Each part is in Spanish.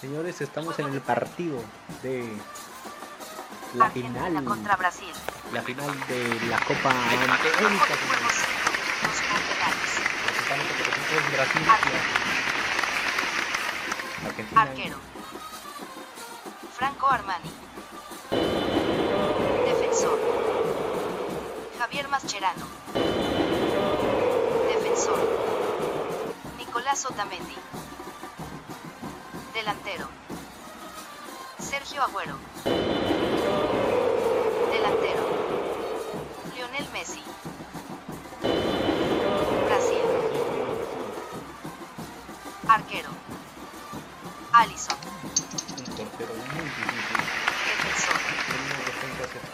Señores, estamos en el partido de la Argentina final. contra Brasil. La final de la Copa América. Brasil. Argentina. Arquero. Franco Armani. Defensor. Javier Mascherano. Defensor. Nicolás Otamendi. Delantero. Sergio Agüero. Delantero. Lionel Messi. Brasil. Arquero. Alison. Defensor.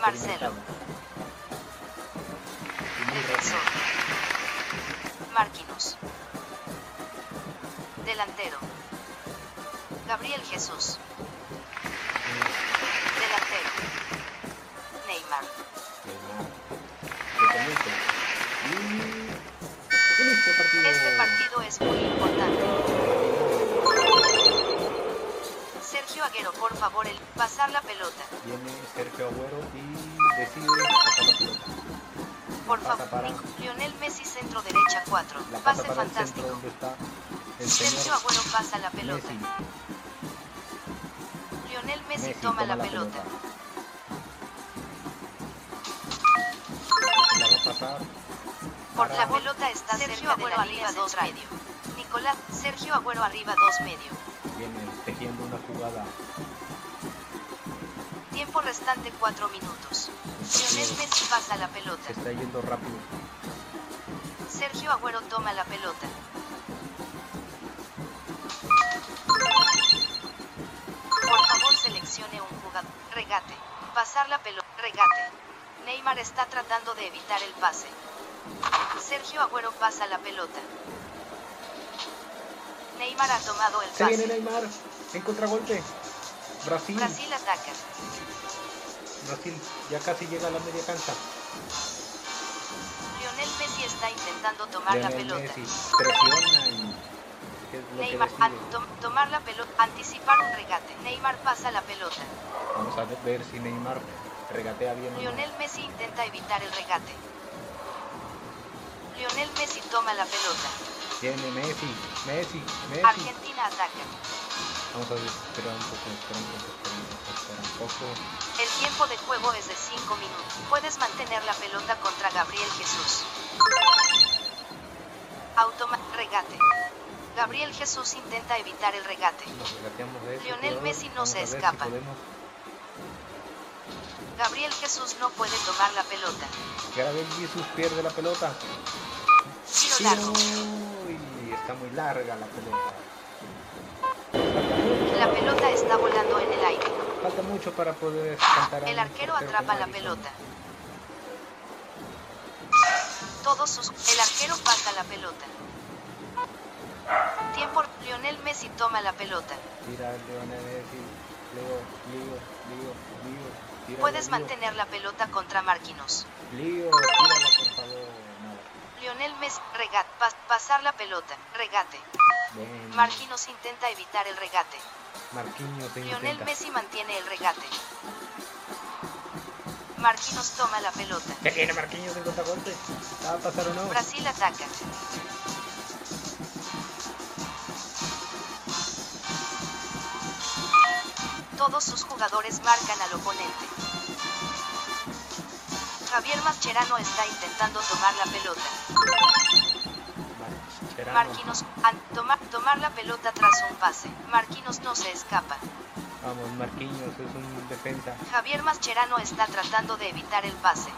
Marcelo. Defensor. Marquinhos. Delantero. Gabriel Jesús. Delantero. Neymar. Este partido. Es muy importante. Sergio Aguero, por favor, el pasar la pelota. Viene Sergio Agüero y decide pasar la pelota. Por favor, Lionel Messi, centro derecha 4. La pasa Pase fantástico. Sergio Agüero pasa la pelota. Messi. Lionel Messi, Messi toma, la, pelota. La va a pasar. Por la pelota está Sergio Agüero arriba 2 medio. Nicolás, Sergio Agüero arriba 2 medio. Viene tejiendo una jugada. Tiempo restante 4 minutos. Lionel Messi pasa la pelota. Se está yendo rápido. Sergio Agüero toma la pelota. Regate. Pasar la pelota. Regate. Neymar está tratando de evitar el pase. Sergio Agüero pasa la pelota. Neymar ha tomado el Se viene. Neymar. En contragolpe. Brasil. Brasil ataca. Brasil ya casi llega a la media cancha. Lionel Messi está intentando tomar la pelota. Messi presiona y ¿qué es lo que Neymar, tomar la pelota, anticipar un regate. Neymar pasa la pelota. Vamos a ver si Neymar regatea bien. no. Lionel Messi intenta evitar el regate. Lionel Messi toma la pelota. Viene Messi, Messi, Messi. Argentina ataca. Vamos a ver, espera un poco, espera un poco, espera un poco, espera un poco. El tiempo de juego es de 5 minutos. Puedes mantener la pelota contra Gabriel Jesús. Automa regate. Gabriel Jesús intenta evitar el regate. Lionel. Messi no se si escapa. podemos. Gabriel Jesús no puede tomar la pelota. Gabriel Jesús pierde la pelota. Tiro largo. Uy, está muy larga la pelota. La pelota está volando en el aire. Falta mucho para poder cantar El arquero atrapa la pelota. Todos sus... El arquero pasa la pelota. Tiempo... Lionel Messi toma la pelota. Tira Lionel Messi. Leo, Leo, Leo, Leo. Puedes Leo. mantener la pelota contra Marquinhos. Leo, tírala por favor. Nada. Lionel Messi... Regate. pasar la pelota. Regate. Bien. Marquinhos intenta evitar el regate. Marquinhos Lionel intenta. Messi mantiene el regate. Marquinhos toma la pelota. ¿Qué tiene Marquinhos en contragolpe? ¿Va a pasar o no? Brasil ataca. Todos sus jugadores marcan al oponente. Javier Mascherano está intentando tomar la pelota. Marquinhos, an- toma- tomar la pelota tras un pase. Marquinhos no se escapa. Vamos, Marquinhos es un defensa. Javier Mascherano está tratando de evitar el pase.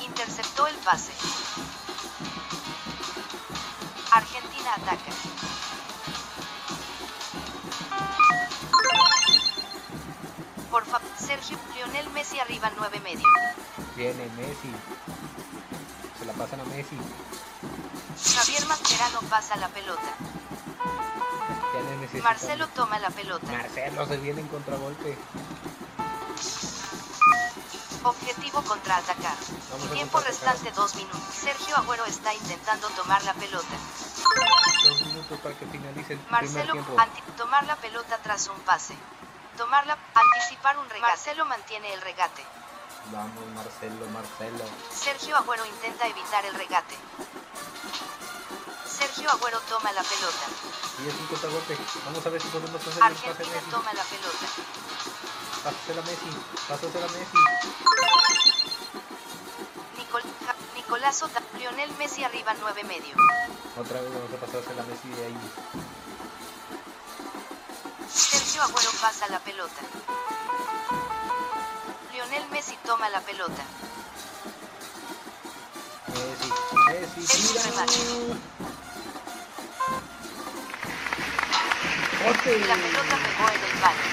Interceptó el pase. Argentina ataca. Sergio Lionel Messi arriba 9 medio. Viene Messi. Se la pasan a Messi. Javier Mascherano pasa la pelota. Marcelo toma la pelota. Marcelo se viene en contragolpe. Objetivo contraatacar. Tiempo restante 2 minutos. Sergio Agüero está intentando tomar la pelota. Dos minutos para que finalice el primer Marcelo, tiempo. anti- tomar la pelota tras un pase. Tomarla, anticipar un regate. Marcelo mantiene el regate. Vamos, Marcelo, Marcelo. Sergio Agüero intenta evitar el regate. Sergio Agüero toma la pelota. Y es un contragolpe. Vamos a ver si podemos hacer el pase Argentina Messi. toma la pelota. Pásasela a Messi. Pásasela a Messi. Nicol- Nicolás Ota, Lionel Messi arriba 9 medio. Otra vez vamos a pasársela a Messi de ahí. Sergio Agüero pasa la pelota. Lionel Messi toma la pelota. Messi, Messi, Es un remate. La pelota pegó en el palo.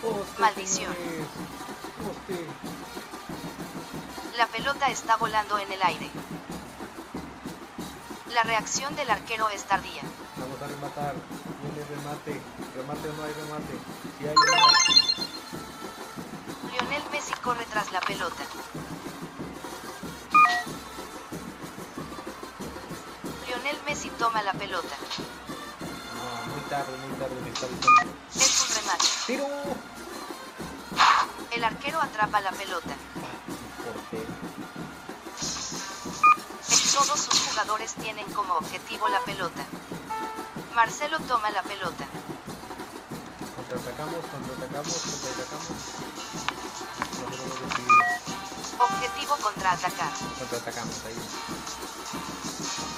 ¡Poste, Maldición. La pelota está volando en el aire. La reacción del arquero es tardía. Vamos a rematar. Remate. Remate o no hay remate. Si hay hay. Lionel Messi corre tras la pelota. Lionel Messi toma la pelota. No, muy tarde, muy tarde me está avisando. Es un remate. ¡Tiro! El arquero atrapa la pelota. Portero. Todos sus jugadores tienen como objetivo la pelota. Marcelo toma la pelota. Contraatacamos, contraatacamos, contraatacamos. No. Objetivo contraatacar. Contraatacamos ahí.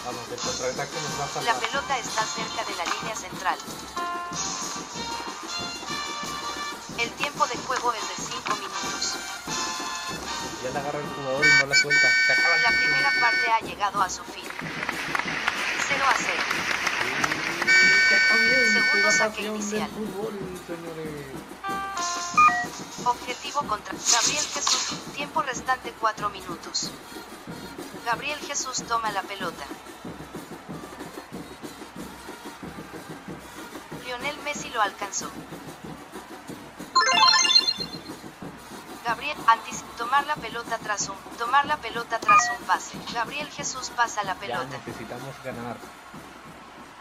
Vamos, el contraataque nos va a La salvar. pelota está cerca de la línea central. El tiempo de juego es de 5 minutos. Ya la agarra el jugador y no la suelta. La primera parte ha llegado a su fin. 0 a 0. Ya Segundo saque inicial. Objetivo contra Gabriel Jesús. Tiempo restante 4 minutos. Gabriel Jesús toma la pelota. Lionel Messi lo alcanzó. Gabriel antes tomar la pelota tras un tomar la pelota tras un pase. Gabriel Jesús pasa la Ya pelota. necesitamos ganar.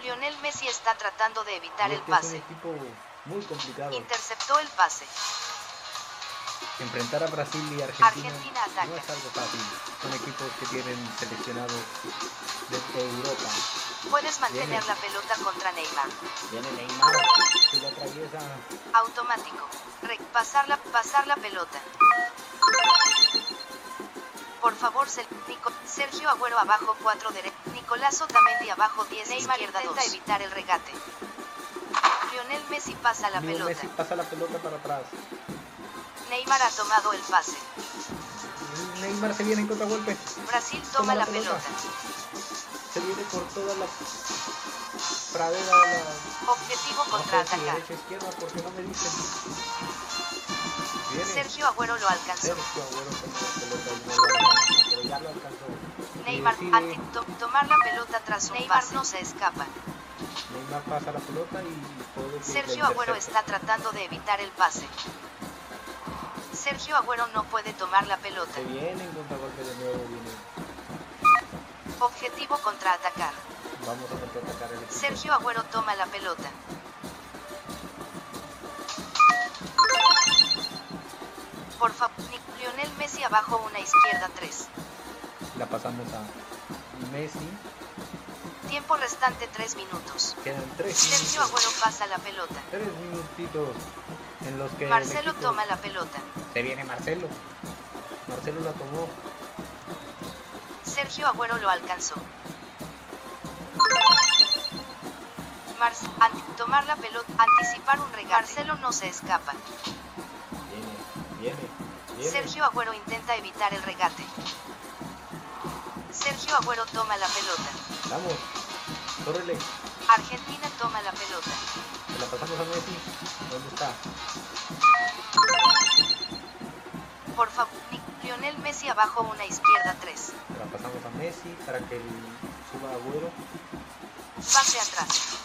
Lionel Messi está tratando de evitar el es un pase. equipo muy complicado. Interceptó el pase. Enfrentar a Brasil y Argentina, Argentina no es algo fácil. Son equipos que tienen seleccionados de Europa. Puedes mantener Viene. la pelota contra Neymar. Viene Neymar, se lo atraviesa. Automático. Re- pasar la, pasar la pelota. Por favor, Sergio Agüero abajo 4 derecha. Nicolás Otamendi abajo 10 Neymar izquierda intenta dos. evitar el regate. Lionel Messi pasa la Lionel pelota. Messi pasa la pelota para atrás. Neymar ha tomado el pase. Neymar se viene en contragolpe. Brasil toma, la pelota. Se viene por toda la pradera la Objetivo no sé si contraatacar. derecha izquierda porque no me dicen. Viene Sergio Agüero lo alcanzó. Sergio Agüero toma la pelota Neymar decide- ante to- tomar la pelota tras un Neymar no se escapa. Neymar pasa la pelota y puede que Sergio Agüero está tratando de evitar el pase. Sergio Agüero no puede tomar la pelota. Se viene en contragolpe de nuevo, viene. Objetivo contraatacar. Vamos a contraatacar el equipo. Sergio Agüero toma la pelota. Por favor, Lionel Messi abajo una izquierda 3. La pasamos a Messi. Tiempo restante 3 minutos. Quedan tres Sergio minutos. Agüero pasa la pelota. Tres minutitos en los que el Marcelo toma la pelota. Se viene Marcelo. Marcelo la tomó. Sergio Agüero lo alcanzó. Mar tomar la pelota, anticipar un regate. Marcelo no se escapa. Viene, viene, viene. Sergio Agüero intenta evitar el regate. Sergio Agüero toma la pelota. Vamos. Córrele. Argentina toma la pelota. Se la pasamos a Messi. ¿Dónde está? Por favor, Lionel Messi abajo una izquierda 3. Se la pasamos a Messi para que suba a Agüero. Pase atrás.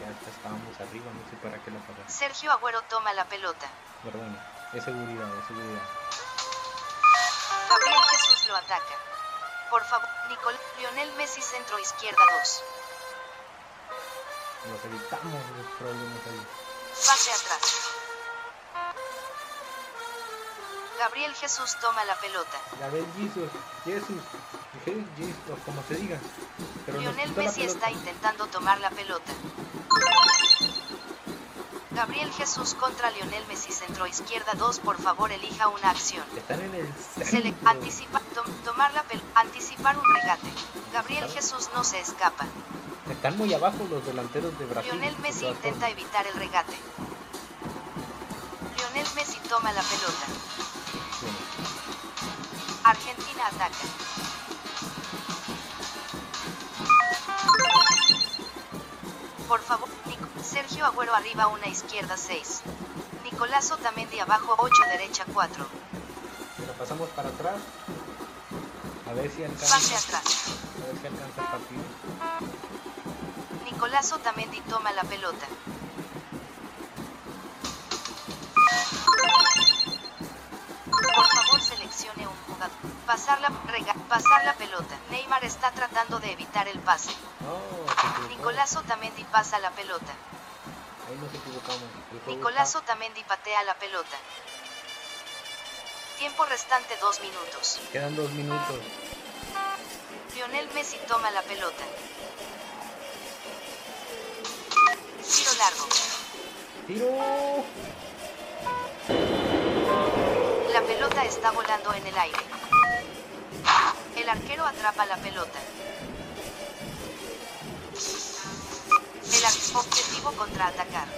Ya estábamos arriba, no sé para qué la pasamos. Sergio Agüero toma la pelota. Perdón. Es seguridad, es seguridad. Gabriel Jesús lo ataca. Por favor, Nicol Lionel Messi centro izquierda 2. Nos evitamos los problemas ahí. Pase atrás. Gabriel Jesús toma la pelota. Gabriel Jesus, Jesus, Je- Jesus, como se diga. Pero Lionel Messi está intentando tomar la pelota. Gabriel Jesús contra Lionel Messi centro izquierda 2. Por favor, elija una acción. Están en el centro. anticipa tom- tomar la pel anticipar un regate. Gabriel Jesús no se escapa. Están muy abajo los delanteros de Brasil. Lionel Messi intenta evitar el regate. Lionel Messi toma la pelota. Argentina ataca. Por favor, Nico- Sergio Agüero arriba una izquierda 6. Nicolás Otamendi abajo 8 derecha 4. Se la pasamos para atrás. A ver si alcanza. Pase atrás. A ver si alcanza el partido. Nicolás Otamendi toma la pelota. Por favor seleccione un jugador. Pasar la, rega- pasar la pelota. Neymar está tratando de evitar el pase. No. Nicolás Otamendi pasa la pelota. Ahí nos equivocamos. Nicolás Otamendi patea la pelota. Tiempo restante 2 minutos. Quedan dos minutos. Lionel Messi toma la pelota. Tiro largo. ¡Tiro! La pelota está volando en el aire. El arquero atrapa la pelota. El objetivo contraatacar.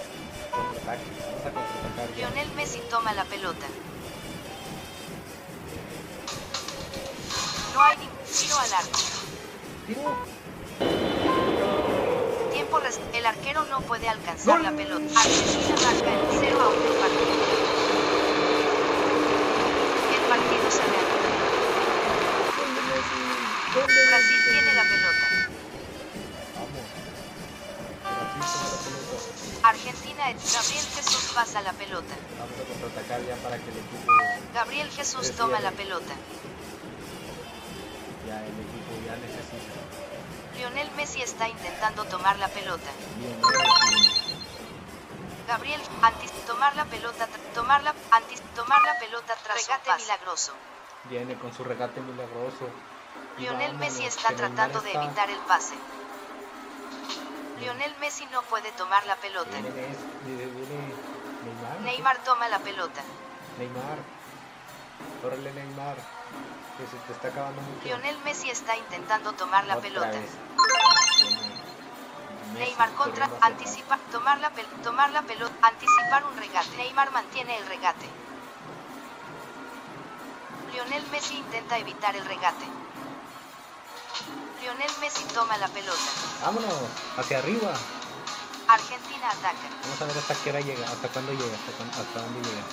Contraataque. Vamos a contraatacar. ya. Lionel Messi toma la pelota. Tiro al arco. Tiempo rest- El arquero no puede alcanzar la pelota. Argentina marca el 0 a 1 el partido. El partido se reanuda. ¿Dónde Messi? ¿Dónde Brasil tiene la pelota. Argentina, Gabriel Jesús pasa la pelota. Vamos a contraatacar ya para que el equipo, Gabriel Jesús toma la pelota. Ya el equipo ya necesita. Lionel Messi está intentando tomar la pelota. Gabriel, antes tomar la pelota, tomar la, antes tomar la pelota tras regate milagroso. Viene con su regate milagroso. Lionel vámonos, Messi está tratando de evitar el pase. Lionel Messi no puede tomar la pelota. Viene, Messi, viene, viene Neymar. Neymar toma la pelota. Neymar. Órale, Neymar. Que se te está acabando mucho. Lionel Messi está intentando tomar la Otra pelota. Neymar contra, anticipa, tomar la, pel- tomar la pelota, anticipar un regate. Neymar mantiene el regate. Lionel Messi intenta evitar el regate. Lionel Messi toma la pelota. Vámonos, hacia arriba. Argentina ataca. Vamos a ver hasta qué hora llega, hasta cuándo llega, hasta, hasta dónde llega.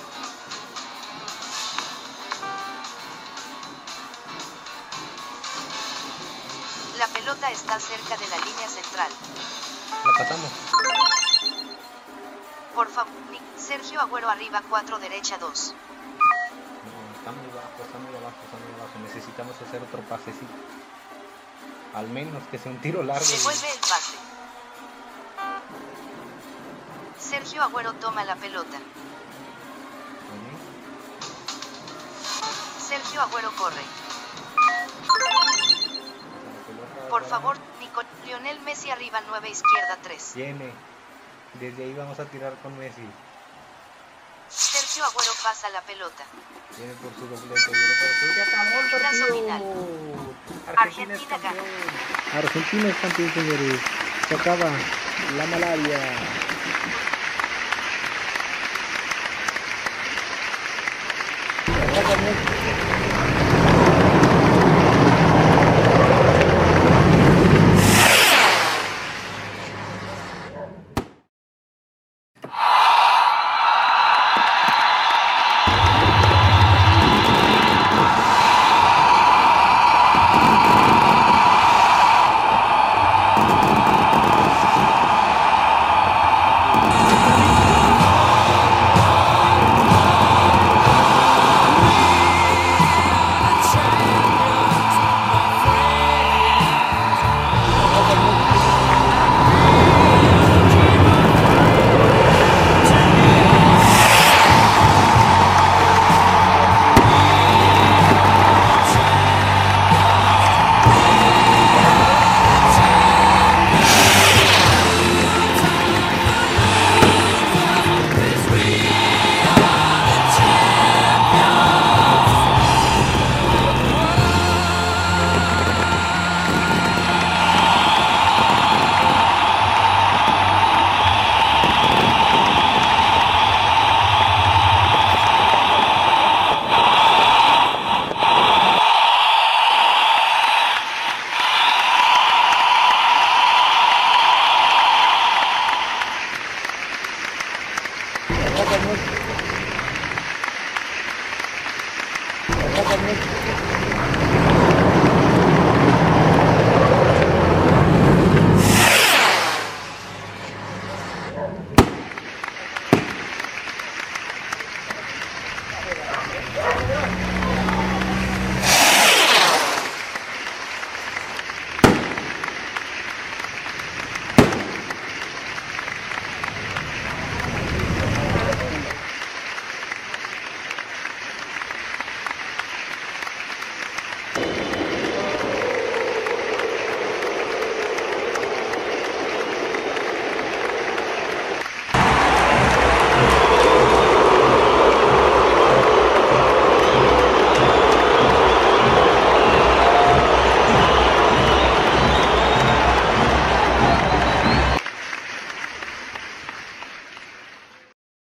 Está cerca de la línea central. La pasamos. Por favor, Sergio Agüero arriba 4 derecha 2. No, está muy bajo, está muy abajo, está muy abajo. Necesitamos hacer otro pasecito. Al menos que sea un tiro largo. Devuelve el pase. Sergio Agüero toma la pelota. Sergio Agüero corre. Por favor, Nico, Lionel Messi arriba 9 izquierda 3. Viene. Desde ahí vamos a tirar con Messi. Sergio Agüero pasa la pelota. Viene por su doblete. Viene final. Argentina, es Argentina gana. campeón. Argentina es campeón, señores. Se acaba la malaria. Messi.